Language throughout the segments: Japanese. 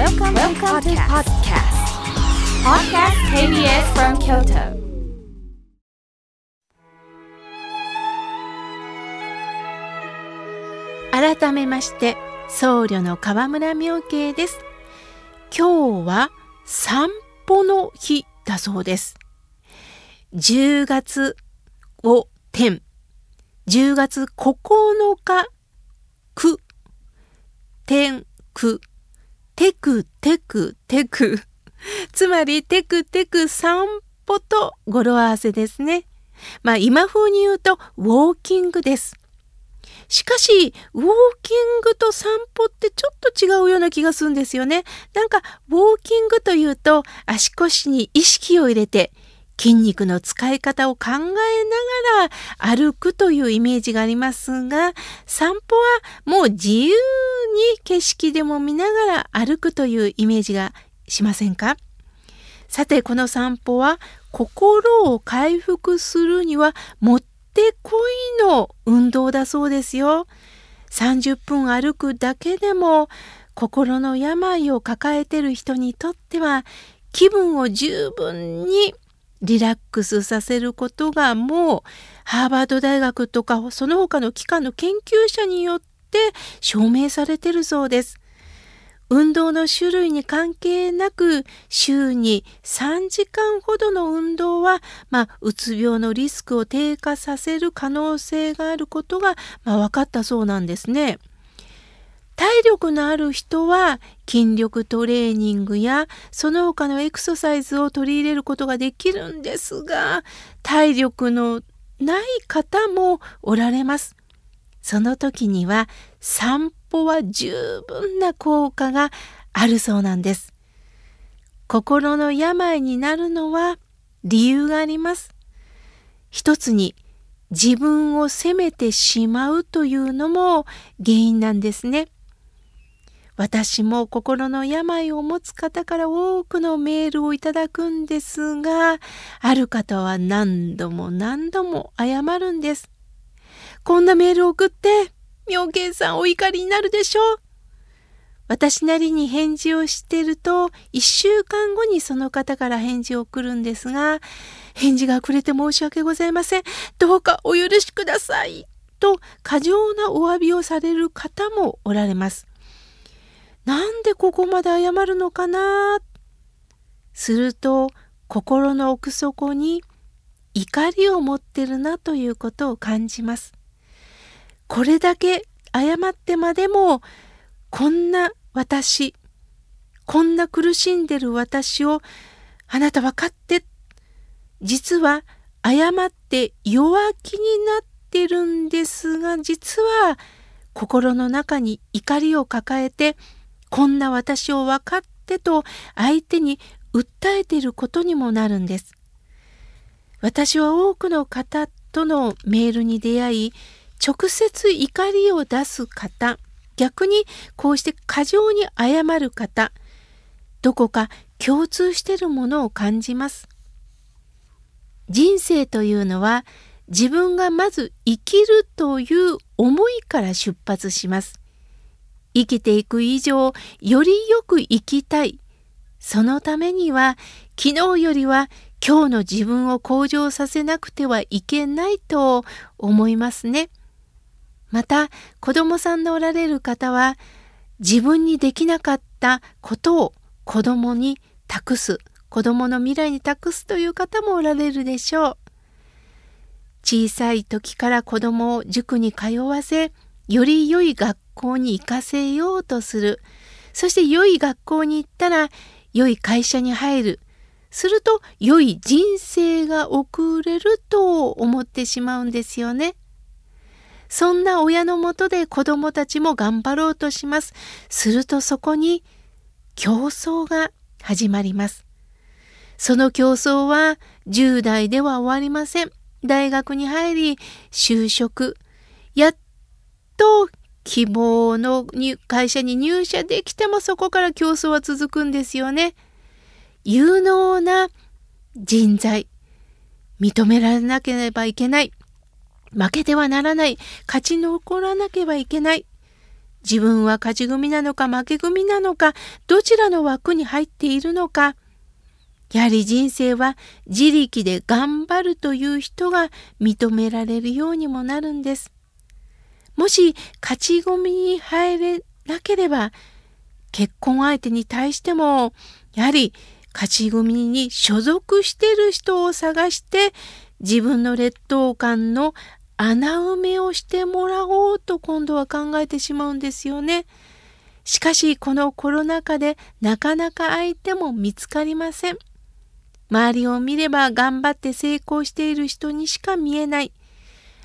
Welcome, Welcome to podcast. Podcast KBS from Kyoto. 改めまして僧侶の河村明慶です今日は散歩の日だそうです10月を点10月9日く天くテクテクテク。つまりテクテク散歩と語呂合わせですね。まあ今風に言うとウォーキングです。しかし、ウォーキングと散歩ってちょっと違うような気がするんですよね。なんか、ウォーキングというと足腰に意識を入れて筋肉の使い方を考えながら歩くというイメージがありますが、散歩はもう自由に景色でも見ながら歩くというイメージがしませんか？さて、この散歩は心を回復するにはもってこいの運動だそうですよ。30分歩くだけでも心の病を抱えてる人にとっては気分を十分にリラックスさせることがもうハーバード大学とかその他の機関の研究者によって証明されてるそうです。運動の種類に関係なく週に3時間ほどの運動は、まあ、うつ病のリスクを低下させる可能性があることが、まあ、分かったそうなんですね。体力のある人は筋力トレーニングやその他のエクササイズを取り入れることができるんですが体力のない方もおられます。その時には散歩は十分な効果があるそうなんです。心の病になるのは理由があります。一つに自分を責めてしまうというのも原因なんですね。私も心の病を持つ方から多くのメールをいただくんですが、ある方は何度も何度も謝るんです。こんなメールを送って、妙見さんお怒りになるでしょう。私なりに返事をしてると、一週間後にその方から返事を送るんですが、返事が遅れて申し訳ございません。どうかお許しください。と、過剰なお詫びをされる方もおられます。なんでここまで謝るのかな？すると心の奥底に怒りを持ってるなということを感じます。これだけ謝ってまでもこんな私こんな苦しんでる私をあなた分かって実は謝って弱気になってるんですが実は心の中に怒りを抱えてこんな私を分かってと相手に訴えていることにもなるんです。私は多くの方とのメールに出会い直接怒りを出す方逆にこうして過剰に謝る方どこか共通しているものを感じます。人生というのは自分がまず生きるという思いから出発します。生きていく以上よりよく生きたいそのためには昨日よりは今日の自分を向上させなくてはいけないと思いますね。また子供さんのおられる方は自分にできなかったことを子供に託す子供の未来に託すという方もおられるでしょう。小さい時から子供を塾に通わせより良い学校に行かせようとする。そして良い学校に行ったら良い会社に入る。すると良い人生が送れると思ってしまうんですよね。そんな親のもとで子供たちも頑張ろうとします。するとそこに競争が始まります。その競争は10代では終わりません。大学に入り就職。やっと希望の会社に入社できてもそこから競争は続くんですよね。有能な人材認められなければいけない負けてはならない勝ち残らなければいけない自分は勝ち組なのか負け組なのか、どちらの枠に入っているのか。やはり人生は自力で頑張るという人が認められるようにもなるんです。もし勝ち組に入れなければ、結婚相手に対しても、やはり勝ち組に所属している人を探して自分の劣等感の穴埋めをしてもらおうと今度は考えてしまうんですよね。しかしこのコロナ禍でなかなか相手も見つかりません。周りを見れば頑張って成功している人にしか見えない。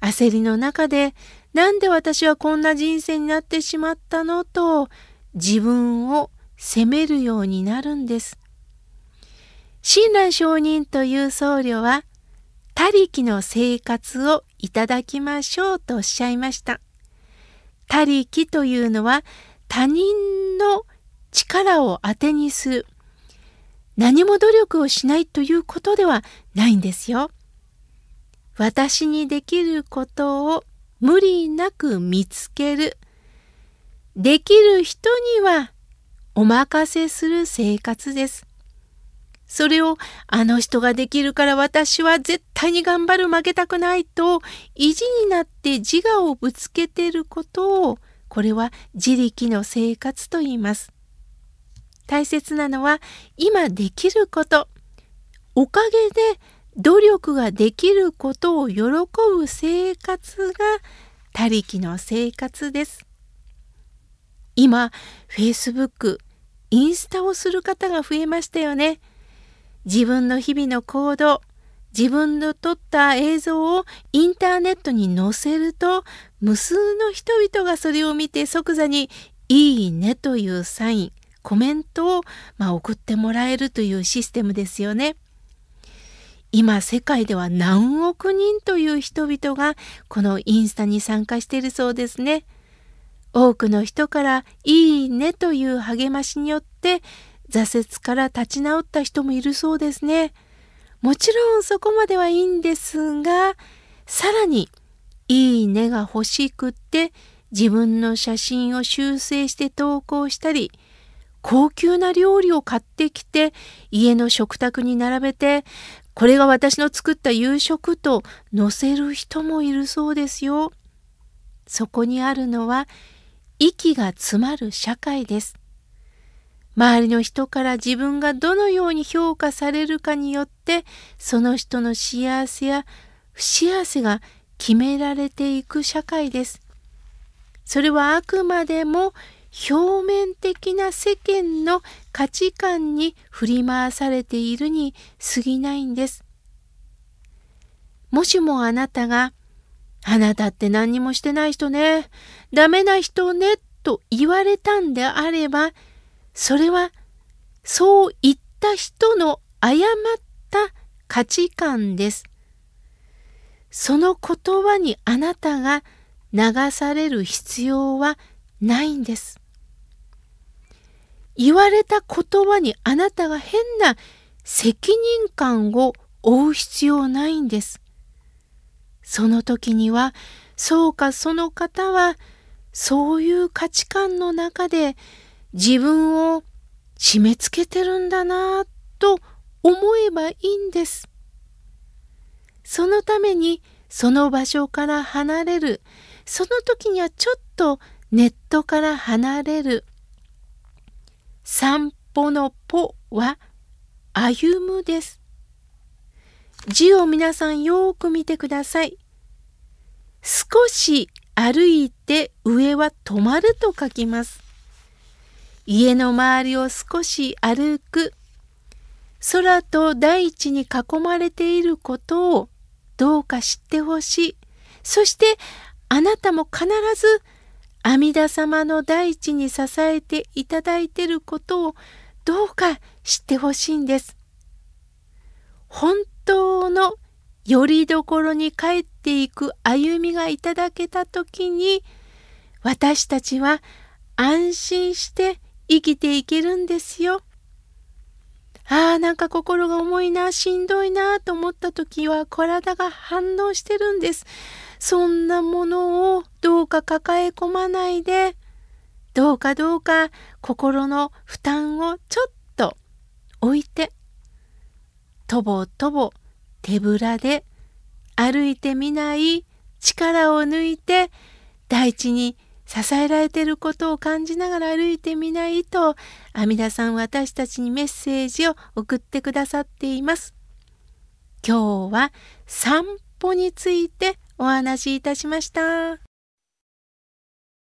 焦りの中でなんで私はこんな人生になってしまったのと自分を責めるようになるんです。親鸞上人という僧侶は、他力の生活をいただきましょうとおっしゃいました。他力というのは他人の力を当てにする。何も努力をしないということではないんですよ。私にできることを無理なく見つける。できる人にはお任せする生活です。それをあの人ができるから私は絶対に頑張る負けたくないと意地になって自我をぶつけてることをこれは自力の生活と言います。大切なのは今できること。おかげで努力ができることを喜ぶ生活が他力の生活です。今、Facebook、インスタをする方が増えましたよね。自分の日々の行動、自分の撮った映像をインターネットに載せると、無数の人々がそれを見て即座にいいねというサイン、コメントを、まあ、送ってもらえるというシステムですよね。今世界では何億人という人々がこのインスタに参加しているそうですね。多くの人からいいねという励ましによって挫折から立ち直った人もいるそうですね。もちろんそこまではいいんですが、さらにいいねが欲しくって自分の写真を修正して投稿したり、高級な料理を買ってきて家の食卓に並べて、これが私の作った夕食と載せる人もいるそうですよ。そこにあるのは息が詰まる社会です。周りの人から自分がどのように評価されるかによってその人の幸せや不幸せが決められていく社会です。それはあくまでも表面的な世間の価値観に振り回されているに過ぎないんです。もしもあなたがあなたって何にもしてない人ね、ダメな人ねと言われたんであれば、それはそう言った人の誤った価値観です。その言葉にあなたが流される必要はないんです。言われた言葉にあなたが変な責任感を負う必要ないんです。その時にはそうかその方はそういう価値観の中で自分を締め付けてるんだなぁと思えばいいんです。そのためにその場所から離れる。その時にはちょっとネットから離れる。散歩の歩は歩むです。字を皆さんよく見てください。少し歩いて上は止まると書きます。家の周りを少し歩く。空と大地に囲まれていることをどうか知ってほしい。そしてあなたも必ず阿弥陀様の大地に支えていただいてることをどうか知ってほしいんです。本当のよりどころに帰っていく歩みがいただけた時に私たちは安心して生きていけるんですよ。ああ、なんか心が重いな、しんどいなと思った時は体が反応してるんです。そんなものをどうか抱え込まないで、どうかどうか心の負担をちょっと置いて、とぼとぼ手ぶらで歩いてみない力を抜いて大地に支えられていることを感じながら歩いてみないと阿弥陀さん私たちにメッセージを送ってくださっています。今日は散歩についてお話しいたしました。